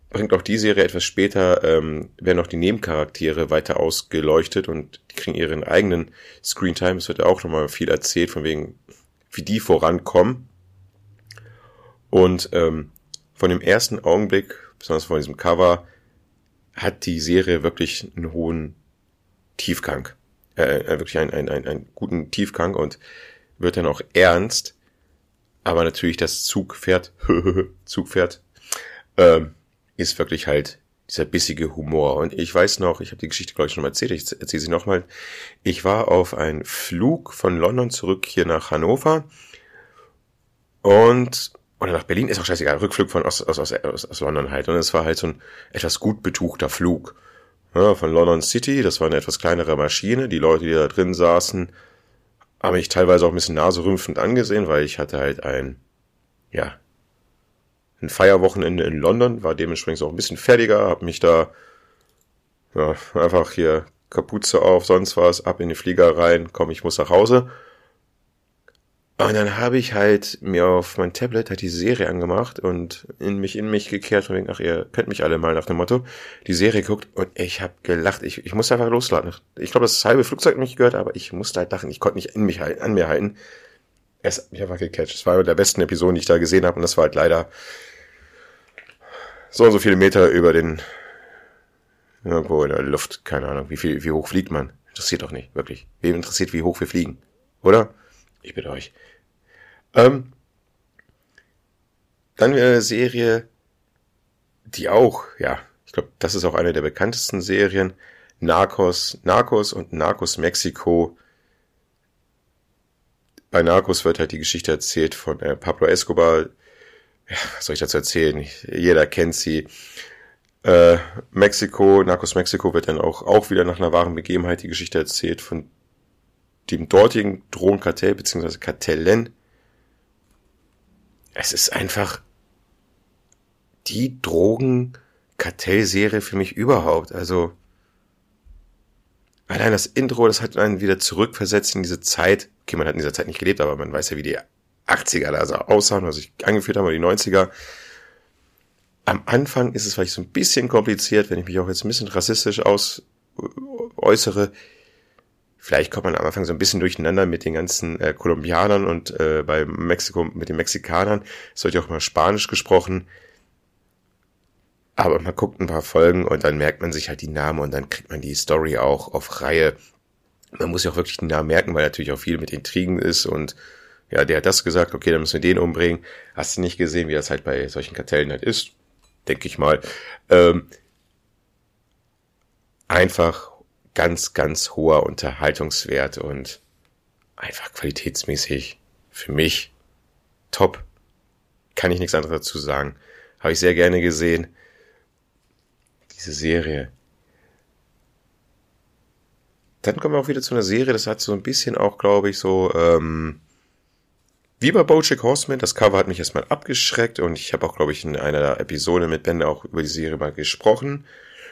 bringt auch die Serie etwas später, ähm, werden auch die Nebencharaktere weiter ausgeleuchtet und die kriegen ihren eigenen Screentime. Es wird ja auch nochmal viel erzählt, von wegen, wie die vorankommen. Und ähm, von dem ersten Augenblick, besonders von diesem Cover, hat die Serie wirklich einen hohen Tiefgang. Äh, äh wirklich einen, einen, einen, einen guten Tiefgang und wird dann auch ernst aber natürlich das Zugpferd, Zugpferd, ähm, ist wirklich halt dieser bissige Humor. Und ich weiß noch, ich habe die Geschichte, glaube ich, schon mal erzählt, ich erzähle sie nochmal. Ich war auf einen Flug von London zurück hier nach Hannover und oder nach Berlin, ist auch scheißegal, Rückflug von aus, aus, aus, aus London halt. Und es war halt so ein etwas gut betuchter Flug. Ja, von London City, das war eine etwas kleinere Maschine. Die Leute, die da drin saßen, habe ich teilweise auch ein bisschen naserümpfend angesehen, weil ich hatte halt ein, ja, ein Feierwochenende in London, war dementsprechend auch ein bisschen fertiger, habe mich da ja, einfach hier Kapuze auf, sonst was, ab in die Flieger rein, komm, ich muss nach Hause. Und dann habe ich halt mir auf mein Tablet halt die Serie angemacht und in mich in mich gekehrt von wegen, ach, ihr kennt mich alle mal nach dem Motto, die Serie geguckt und ich habe gelacht. Ich, ich musste einfach losladen. Ich glaube, das halbe Flugzeug mich gehört, aber ich musste halt lachen. Ich konnte nicht in mich halten, an mir halten. Es hat mich einfach gecatcht. Es war eine der besten Episoden, die ich da gesehen habe und das war halt leider so und so viele Meter über den irgendwo in der Luft. Keine Ahnung, wie viel, wie hoch fliegt man? Interessiert doch nicht, wirklich. Wem interessiert, wie hoch wir fliegen? Oder? Ich bitte euch. Ähm, dann eine Serie, die auch, ja, ich glaube, das ist auch eine der bekanntesten Serien. Narcos, Narcos und Narcos Mexiko. Bei Narcos wird halt die Geschichte erzählt von äh, Pablo Escobar. Ja, was soll ich dazu erzählen? Jeder kennt sie. Äh, Mexiko, Narcos Mexiko wird dann auch, auch wieder nach einer wahren Begebenheit die Geschichte erzählt von dem dortigen Drogenkartell beziehungsweise Kartellen es ist einfach die Drogenkartellserie für mich überhaupt. Also allein das Intro, das hat einen wieder zurückversetzt in diese Zeit. Okay, man hat in dieser Zeit nicht gelebt, aber man weiß ja, wie die 80er da so aussahen, was ich angeführt habe, die 90er. Am Anfang ist es vielleicht so ein bisschen kompliziert, wenn ich mich auch jetzt ein bisschen rassistisch aus äußere. Vielleicht kommt man am Anfang so ein bisschen durcheinander mit den ganzen äh, Kolumbianern und äh, bei Mexiko mit den Mexikanern. Es wird ja auch mal Spanisch gesprochen. Aber man guckt ein paar Folgen und dann merkt man sich halt die Namen und dann kriegt man die Story auch auf Reihe. Man muss ja auch wirklich die Namen merken, weil natürlich auch viel mit Intrigen ist und ja, der hat das gesagt, okay, dann müssen wir den umbringen. Hast du nicht gesehen, wie das halt bei solchen Kartellen halt ist? Denke ich mal. Ähm, einfach ganz, ganz hoher Unterhaltungswert und einfach qualitätsmäßig für mich top. Kann ich nichts anderes dazu sagen. Habe ich sehr gerne gesehen. Diese Serie. Dann kommen wir auch wieder zu einer Serie, das hat so ein bisschen auch, glaube ich, so, ähm, wie bei Bojack Horseman, das Cover hat mich erstmal abgeschreckt und ich habe auch, glaube ich, in einer Episode mit Ben auch über die Serie mal gesprochen.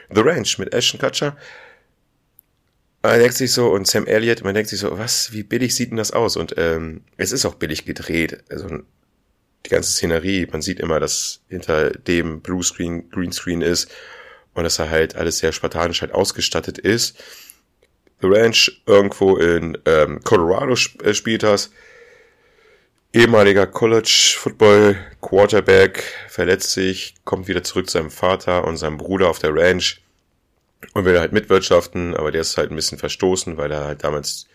The Ranch mit Ashton Kutcher. Man denkt sich so, und Sam Elliott, man denkt sich so, was, wie billig sieht denn das aus? Und ähm, es ist auch billig gedreht. Also die ganze Szenerie, man sieht immer, dass hinter dem Bluescreen Greenscreen ist und dass er halt alles sehr spartanisch halt ausgestattet ist. The Ranch irgendwo in ähm, Colorado sp äh, spielt das. Ehemaliger College Football Quarterback verletzt sich, kommt wieder zurück zu seinem Vater und seinem Bruder auf der Ranch und will halt mitwirtschaften, aber der ist halt ein bisschen verstoßen, weil er halt damals,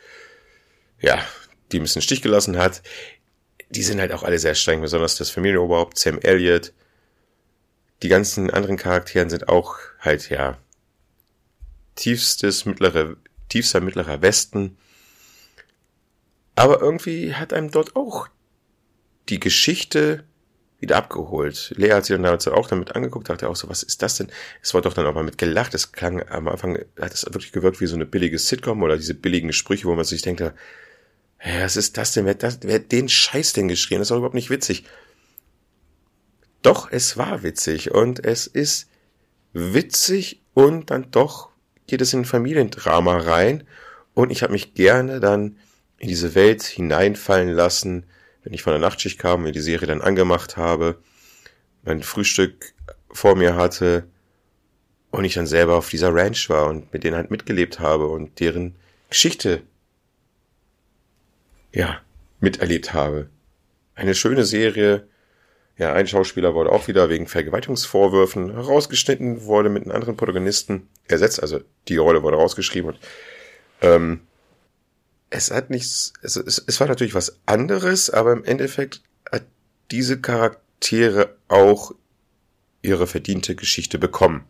ja, die ein bisschen Stich gelassen hat die sind halt auch alle sehr streng, besonders das Familienoberhaupt, Sam Elliott. Die ganzen anderen Charakteren sind auch halt, ja, tiefstes mittlere, tiefster mittlerer Westen. Aber irgendwie hat einem dort auch die Geschichte wieder abgeholt. Lea hat sich dann damals auch damit angeguckt, dachte auch so, was ist das denn? Es war doch dann auch mal mit gelacht. Es klang am Anfang, hat es wirklich gewirkt wie so eine billige Sitcom oder diese billigen Sprüche, wo man sich denkt, ja, was ist das denn? Wer, das, wer hat den Scheiß denn geschrien? Das ist doch überhaupt nicht witzig. Doch, es war witzig und es ist witzig und dann doch geht es in Familiendrama rein und ich habe mich gerne dann in diese Welt hineinfallen lassen, wenn ich von der Nachtschicht kam, mir die Serie dann angemacht habe, mein Frühstück vor mir hatte und ich dann selber auf dieser Ranch war und mit denen halt mitgelebt habe und deren Geschichte ja, miterlebt habe. Eine schöne Serie. Ja, ein Schauspieler wurde auch wieder wegen Vergewaltigungsvorwürfen herausgeschnitten, wurde mit einem anderen Protagonisten ersetzt, also die Rolle wurde rausgeschrieben und ähm, es hat nichts, es, es, es war natürlich was anderes, aber im Endeffekt hat diese Charaktere auch ihre verdiente Geschichte bekommen.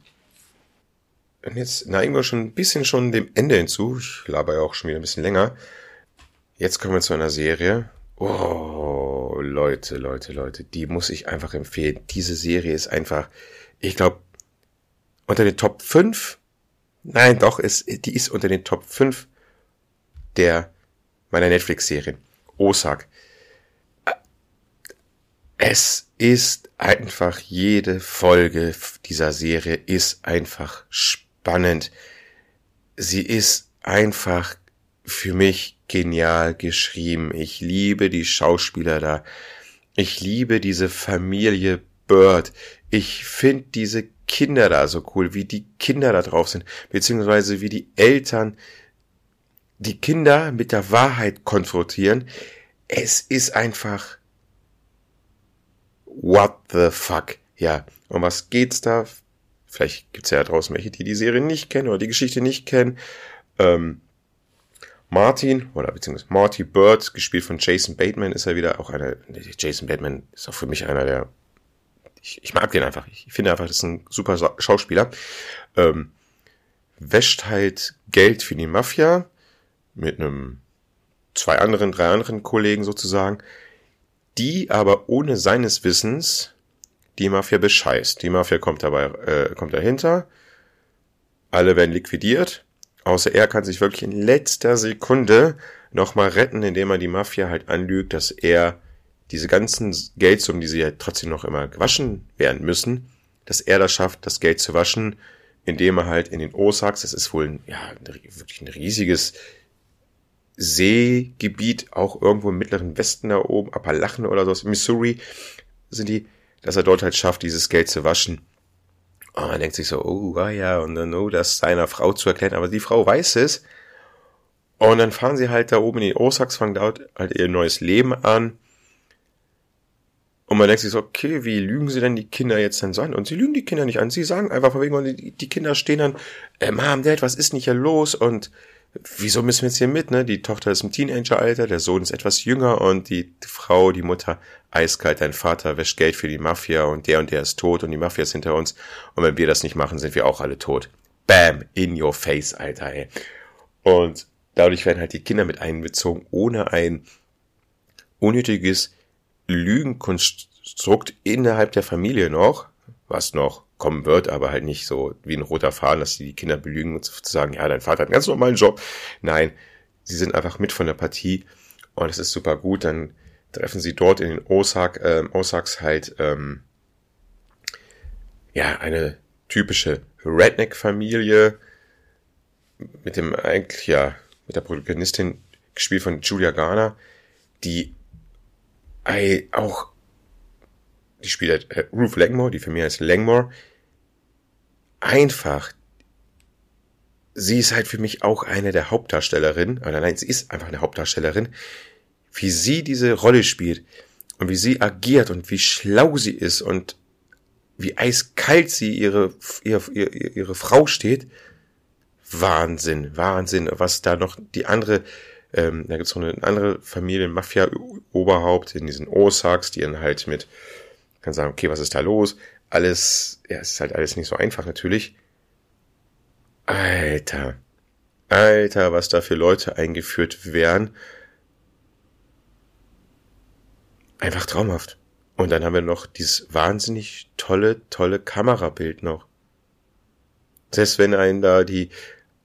Und jetzt neigen wir schon ein bisschen schon dem Ende hinzu. Ich laber ja auch schon wieder ein bisschen länger. Jetzt kommen wir zu einer Serie. Oh, Leute, Leute, Leute, die muss ich einfach empfehlen. Diese Serie ist einfach, ich glaube, unter den Top 5, nein, doch, ist, die ist unter den Top 5 der meiner Netflix-Serien. Osak. Es ist einfach, jede Folge dieser Serie ist einfach spannend. Sie ist einfach für mich genial geschrieben. Ich liebe die Schauspieler da. Ich liebe diese Familie Bird. Ich finde diese Kinder da so cool, wie die Kinder da drauf sind, beziehungsweise wie die Eltern die Kinder mit der Wahrheit konfrontieren. Es ist einfach what the fuck. Ja, um was geht's da? Vielleicht gibt's ja draußen welche, die die Serie nicht kennen oder die Geschichte nicht kennen. Ähm, Martin, oder beziehungsweise Marty Bird, gespielt von Jason Bateman, ist er wieder auch einer, Jason Bateman ist auch für mich einer der, ich, ich mag den einfach, ich finde einfach, das ist ein super Schauspieler, ähm, wäscht halt Geld für die Mafia mit einem, zwei anderen, drei anderen Kollegen sozusagen, die aber ohne seines Wissens die Mafia bescheißt. Die Mafia kommt dabei, äh, kommt dahinter, alle werden liquidiert, Außer er kann sich wirklich in letzter Sekunde nochmal retten, indem er die Mafia halt anlügt, dass er diese ganzen Geldsummen, die sie ja trotzdem noch immer gewaschen werden müssen, dass er das schafft, das Geld zu waschen, indem er halt in den Osaks, das ist wohl ein, ja, wirklich ein riesiges Seegebiet, auch irgendwo im mittleren Westen da oben, Appalachen oder so, Missouri sind die, dass er dort halt schafft, dieses Geld zu waschen und man denkt sich so, oh, ah ja, und dann, oh, das seiner Frau zu erklären, aber die Frau weiß es. Und dann fahren sie halt da oben in die Osaks, fangen dort halt ihr neues Leben an. Und man denkt sich so, okay, wie lügen sie denn die Kinder jetzt denn so an? Und sie lügen die Kinder nicht an. Sie sagen einfach von wegen, die, die Kinder stehen dann, äh, Mom, Dad, was ist denn hier los? Und wieso müssen wir jetzt hier mit, ne? Die Tochter ist im Teenageralter, der Sohn ist etwas jünger und die Frau, die Mutter, eiskalt, dein Vater wäscht Geld für die Mafia und der und der ist tot und die Mafia ist hinter uns und wenn wir das nicht machen, sind wir auch alle tot. Bam, in your face, Alter, ey. Und dadurch werden halt die Kinder mit einbezogen, ohne ein unnötiges Lügenkonstrukt innerhalb der Familie noch, was noch kommen wird, aber halt nicht so wie ein roter Faden, dass sie die Kinder belügen und zu sagen, ja, dein Vater hat einen ganz normalen Job. Nein, sie sind einfach mit von der Partie und es ist super gut. Dann treffen sie dort in den Osaka, äh, Osaks halt ähm, ja eine typische Redneck-Familie mit dem eigentlich ja mit der Protagonistin gespielt von Julia Garner, die auch die spielt äh, Ruth Langmore, die für mich heißt Langmore, einfach sie ist halt für mich auch eine der Hauptdarstellerinnen, oder nein, sie ist einfach eine Hauptdarstellerin, wie sie diese Rolle spielt und wie sie agiert und wie schlau sie ist und wie eiskalt sie ihre, ihre, ihre, Frau steht. Wahnsinn, Wahnsinn, was da noch die andere, ähm, da gibt's noch eine andere Familie, Mafia-Oberhaupt in diesen Osaks, die dann halt mit, kann sagen, okay, was ist da los? Alles, ja, es ist halt alles nicht so einfach natürlich. Alter, Alter, was da für Leute eingeführt werden. Einfach traumhaft. Und dann haben wir noch dieses wahnsinnig tolle, tolle Kamerabild noch. Selbst wenn einen da die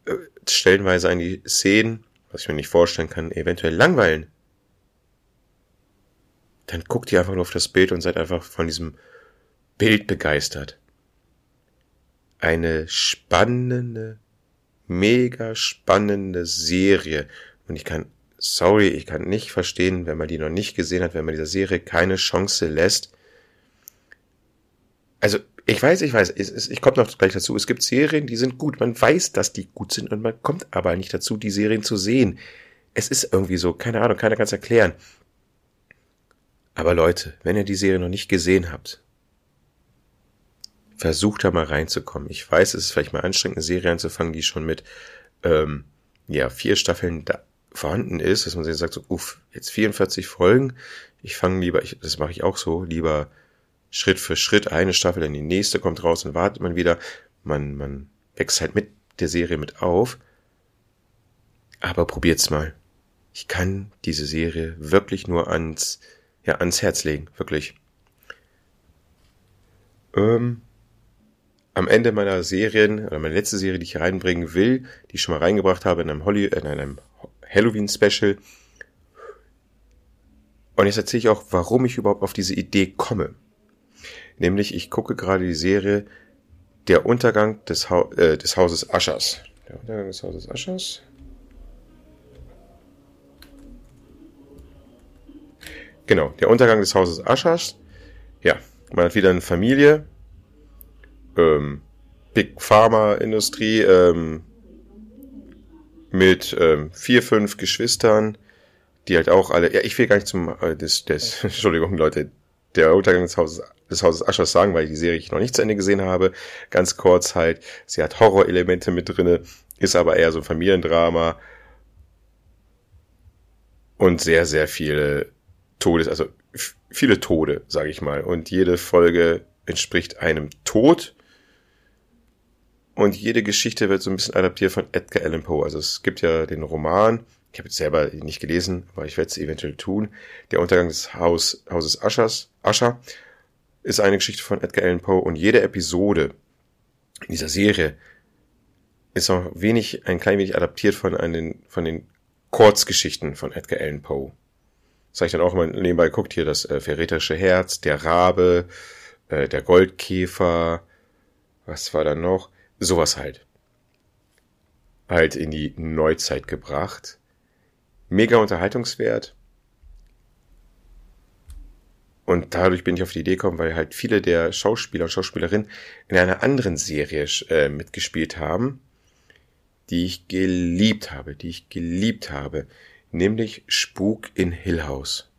äh, stellenweise an die Szenen, was ich mir nicht vorstellen kann, eventuell langweilen, dann guckt ihr einfach nur auf das Bild und seid einfach von diesem Bild begeistert. Eine spannende, mega spannende Serie. Und ich kann, sorry, ich kann nicht verstehen, wenn man die noch nicht gesehen hat, wenn man dieser Serie keine Chance lässt. Also, ich weiß, ich weiß, ich, komme noch gleich dazu. Es gibt Serien, die sind gut. Man weiß, dass die gut sind und man kommt aber nicht dazu, die Serien zu sehen. Es ist irgendwie so, keine Ahnung, keiner kann es erklären. Aber Leute, wenn ihr die Serie noch nicht gesehen habt, versucht da mal reinzukommen. Ich weiß, es ist vielleicht mal anstrengend, eine Serie anzufangen, die schon mit ähm, ja vier Staffeln da vorhanden ist, dass man sich sagt, so, uff, jetzt 44 Folgen. Ich fange lieber, ich, das mache ich auch so, lieber Schritt für Schritt eine Staffel, dann die nächste kommt raus und wartet man wieder. Man, man wächst halt mit der Serie mit auf. Aber probiert's mal. Ich kann diese Serie wirklich nur ans, ja, ans Herz legen, wirklich. Ähm, am Ende meiner Serien, oder meine letzte Serie, die ich reinbringen will, die ich schon mal reingebracht habe in einem, Holly, in einem Halloween-Special. Und jetzt erzähle ich auch, warum ich überhaupt auf diese Idee komme. Nämlich, ich gucke gerade die Serie Der Untergang des, ha äh, des Hauses Aschers. Der Untergang des Hauses Aschers. Genau, der Untergang des Hauses Aschers. Ja, man hat wieder eine Familie, ähm, Big Pharma Industrie ähm, mit ähm, vier, fünf Geschwistern, die halt auch alle, ja, ich will gar nicht zum, äh, des, des, Entschuldigung, Leute, der Untergang des Hauses, des Hauses Aschers sagen, weil ich die Serie ich noch nicht zu Ende gesehen habe. Ganz kurz halt, sie hat Horrorelemente mit drinne, ist aber eher so ein Familiendrama und sehr, sehr viele Todes, also viele Tode, sage ich mal. Und jede Folge entspricht einem Tod und jede Geschichte wird so ein bisschen adaptiert von Edgar Allan Poe. Also es gibt ja den Roman, ich habe jetzt selber nicht gelesen, aber ich werde es eventuell tun. Der Untergang des Haus, Hauses Aschers, Ascher ist eine Geschichte von Edgar Allan Poe und jede Episode in dieser Serie ist auch wenig, ein klein wenig adaptiert von einen, von den Kurzgeschichten von Edgar Allan Poe. Das ich dann auch mal nebenbei geguckt, hier das äh, verräterische Herz, der Rabe, äh, der Goldkäfer, was war da noch? Sowas halt. Halt in die Neuzeit gebracht. Mega Unterhaltungswert. Und dadurch bin ich auf die Idee gekommen, weil halt viele der Schauspieler und Schauspielerinnen in einer anderen Serie äh, mitgespielt haben, die ich geliebt habe, die ich geliebt habe, nämlich Spuk in Hill House.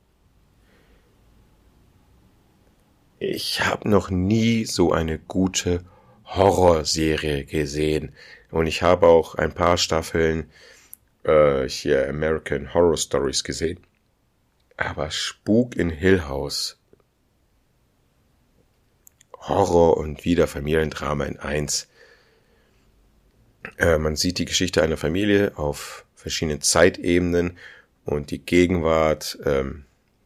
Ich habe noch nie so eine gute Horrorserie gesehen. Und ich habe auch ein paar Staffeln äh, hier American Horror Stories gesehen. Aber Spuk in Hill House. Horror und wieder Familiendrama in eins. Äh, man sieht die Geschichte einer Familie auf verschiedenen Zeitebenen und die Gegenwart, ähm,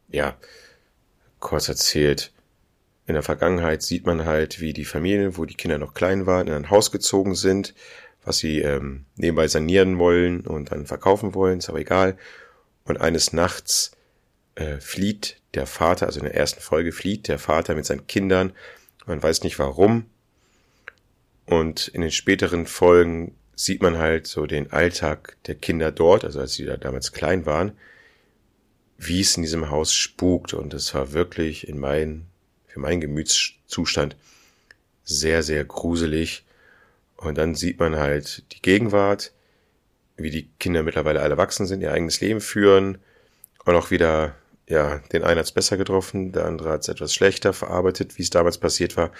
ja, kurz erzählt. In der Vergangenheit sieht man halt, wie die Familien, wo die Kinder noch klein waren, in ein Haus gezogen sind, was sie ähm, nebenbei sanieren wollen und dann verkaufen wollen, ist aber egal. Und eines Nachts äh, flieht der Vater, also in der ersten Folge flieht der Vater mit seinen Kindern. Man weiß nicht warum. Und in den späteren Folgen sieht man halt so den Alltag der Kinder dort, also als sie da damals klein waren, wie es in diesem Haus spukt. Und es war wirklich in mein, für meinen Gemütszustand sehr, sehr gruselig. Und dann sieht man halt die Gegenwart, wie die Kinder mittlerweile alle erwachsen sind, ihr eigenes Leben führen und auch wieder, ja, den einen hat's besser getroffen, der andere hat's etwas schlechter verarbeitet, wie es damals passiert war,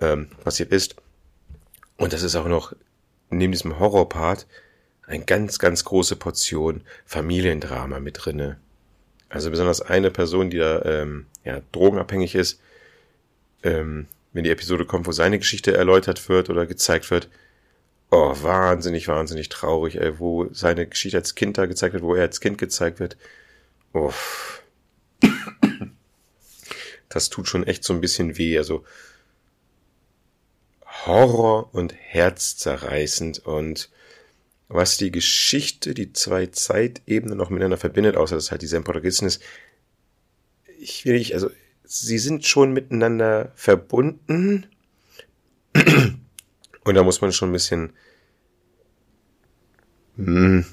ähm, passiert ist. Und das ist auch noch neben diesem Horrorpart eine ganz, ganz große Portion Familiendrama mit drinne. Also besonders eine Person, die da ähm, ja, drogenabhängig ist, ähm, wenn die Episode kommt, wo seine Geschichte erläutert wird oder gezeigt wird, oh, wahnsinnig, wahnsinnig traurig, ey, wo seine Geschichte als Kind da gezeigt wird, wo er als Kind gezeigt wird. Oh. Das tut schon echt so ein bisschen weh, also Horror und herzzerreißend und was die Geschichte, die zwei Zeitebenen noch miteinander verbindet, außer dass halt dieser Portugiesen ist, ich will nicht, also sie sind schon miteinander verbunden. Und da muss man schon ein bisschen, hm,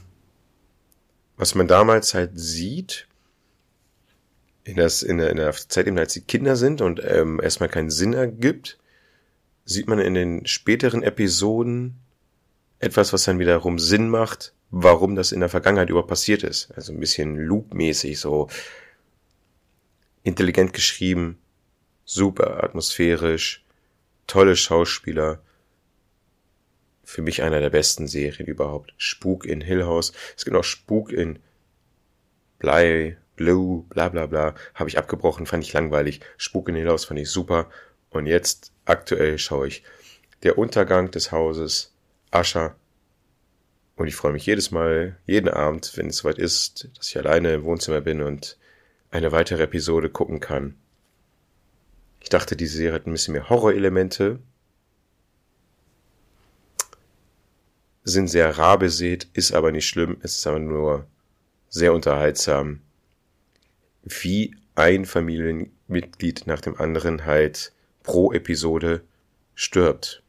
was man damals halt sieht, in, das, in, der, in der Zeit, eben als sie Kinder sind und ähm, erstmal keinen Sinn ergibt, sieht man in den späteren Episoden etwas, was dann wiederum Sinn macht, warum das in der Vergangenheit überhaupt passiert ist. Also ein bisschen loopmäßig, so intelligent geschrieben, super atmosphärisch, tolle Schauspieler. Für mich einer der besten Serien überhaupt. Spuk in Hill House. Es gibt auch Spuk in Bly, Blue, bla bla bla. Habe ich abgebrochen, fand ich langweilig. Spuk in Hill House fand ich super. Und jetzt aktuell schaue ich Der Untergang des Hauses, Ascher. Und ich freue mich jedes Mal, jeden Abend, wenn es soweit ist, dass ich alleine im Wohnzimmer bin und eine weitere Episode gucken kann. Ich dachte, diese Serie hat ein bisschen mehr Horrorelemente. Sind sehr rar besät, ist aber nicht schlimm, es ist aber nur sehr unterhaltsam, wie ein Familienmitglied nach dem anderen halt pro Episode stirbt.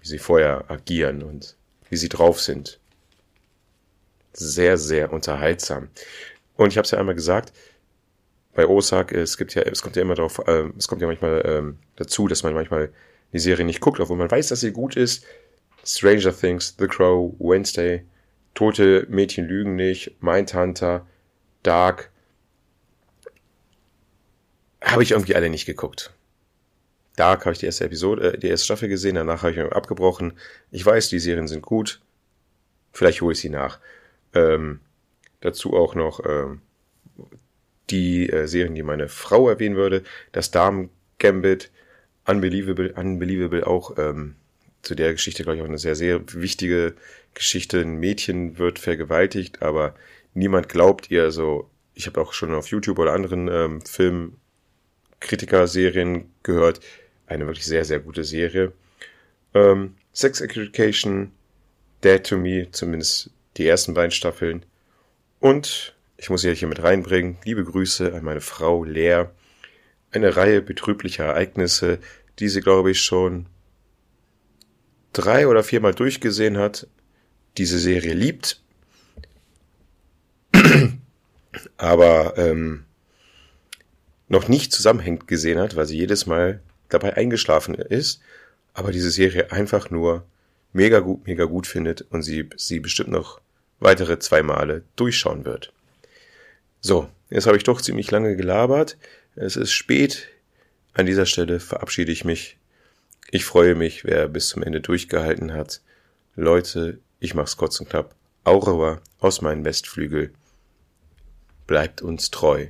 Wie sie vorher agieren und wie sie drauf sind. Sehr, sehr unterhaltsam. Und ich habe es ja einmal gesagt, bei Osak, es gibt ja, es kommt ja immer darauf, äh, es kommt ja manchmal ähm, dazu, dass man manchmal die Serie nicht guckt, obwohl man weiß, dass sie gut ist. Stranger Things, The Crow, Wednesday, Tote Mädchen lügen nicht, Mindhunter, Dark. Habe ich irgendwie alle nicht geguckt. Dark habe ich die erste Episode, äh, die erste Staffel gesehen, danach habe ich mir abgebrochen. Ich weiß, die Serien sind gut. Vielleicht hole ich sie nach. Ähm, dazu auch noch ähm, die äh, Serien, die meine Frau erwähnen würde. Das Damen Gambit, Unbelievable, Unbelievable auch ähm, zu der Geschichte, glaube ich, auch eine sehr, sehr wichtige Geschichte. Ein Mädchen wird vergewaltigt, aber niemand glaubt ihr. Also, ich habe auch schon auf YouTube oder anderen ähm, Filmkritiker-Serien gehört. Eine wirklich sehr, sehr gute Serie. Ähm, Sex Education, Dead to Me, zumindest die ersten beiden Staffeln. Und ich muss sie hier mit reinbringen. Liebe Grüße an meine Frau Lea. Eine Reihe betrüblicher Ereignisse, die sie, glaube ich, schon drei oder viermal durchgesehen hat. Diese Serie liebt. Aber ähm, noch nicht zusammenhängend gesehen hat, weil sie jedes Mal dabei eingeschlafen ist. Aber diese Serie einfach nur mega gut, mega gut findet und sie, sie bestimmt noch weitere zwei Male durchschauen wird. So, jetzt habe ich doch ziemlich lange gelabert. Es ist spät. An dieser Stelle verabschiede ich mich. Ich freue mich, wer bis zum Ende durchgehalten hat. Leute, ich mach's kurz und knapp. Aurora aus meinem Westflügel. Bleibt uns treu.